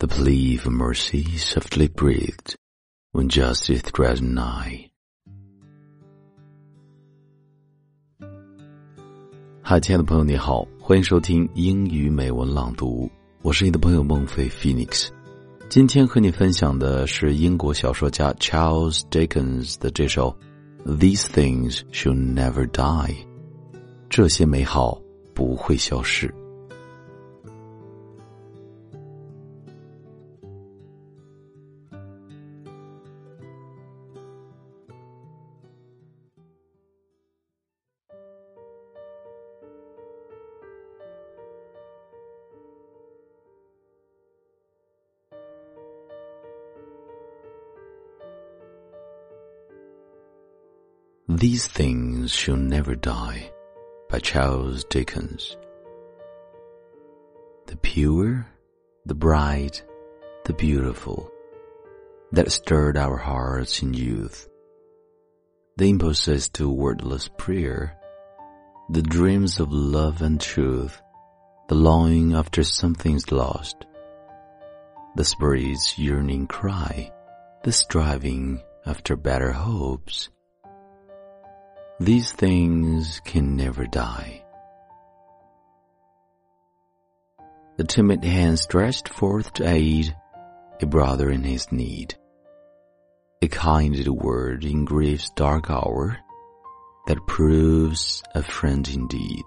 The plea for mercy softly breathed when justice drew nigh. 嗨，亲爱的朋友，你好，欢迎收听英语美文朗读，我是你的朋友孟非 Phoenix。今天和你分享的是英国小说家 Charles Dickens 的这首《These Things Should Never Die》，这些美好不会消失。 These Things Shall Never Die by Charles Dickens. The pure, the bright, the beautiful, that stirred our hearts in youth. The impulses to wordless prayer, the dreams of love and truth, the longing after something's lost, the spirit's yearning cry, the striving after better hopes these things can never die. The timid hand stretched forth to aid a brother in his need. A kind word in grief's dark hour that proves a friend indeed.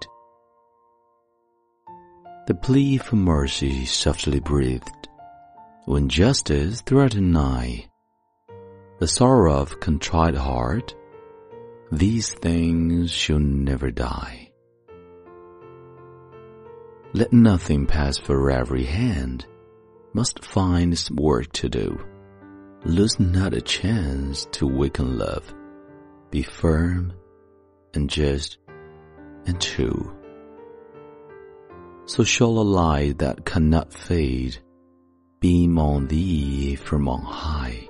The plea for mercy softly breathed when justice threatened nigh. The sorrow of contrite heart these things shall never die. Let nothing pass for every hand must find its work to do. Lose not a chance to waken love. Be firm and just and true. So shall a light that cannot fade beam on thee from on high.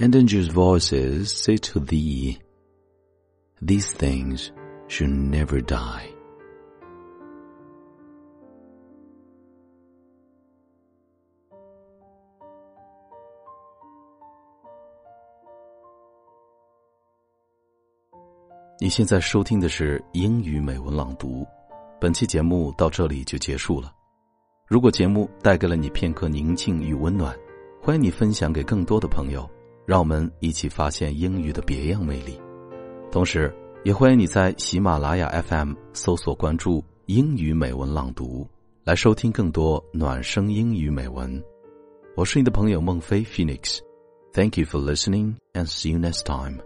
And angels' voices say to thee, these things should never die. 你现在收听的是英语美文朗读，本期节目到这里就结束了。如果节目带给了你片刻宁静与温暖，欢迎你分享给更多的朋友，让我们一起发现英语的别样魅力。同时，也欢迎你在喜马拉雅 FM 搜索关注“英语美文朗读”，来收听更多暖声英语美文。我是你的朋友孟非 Phoenix。Thank you for listening and see you next time.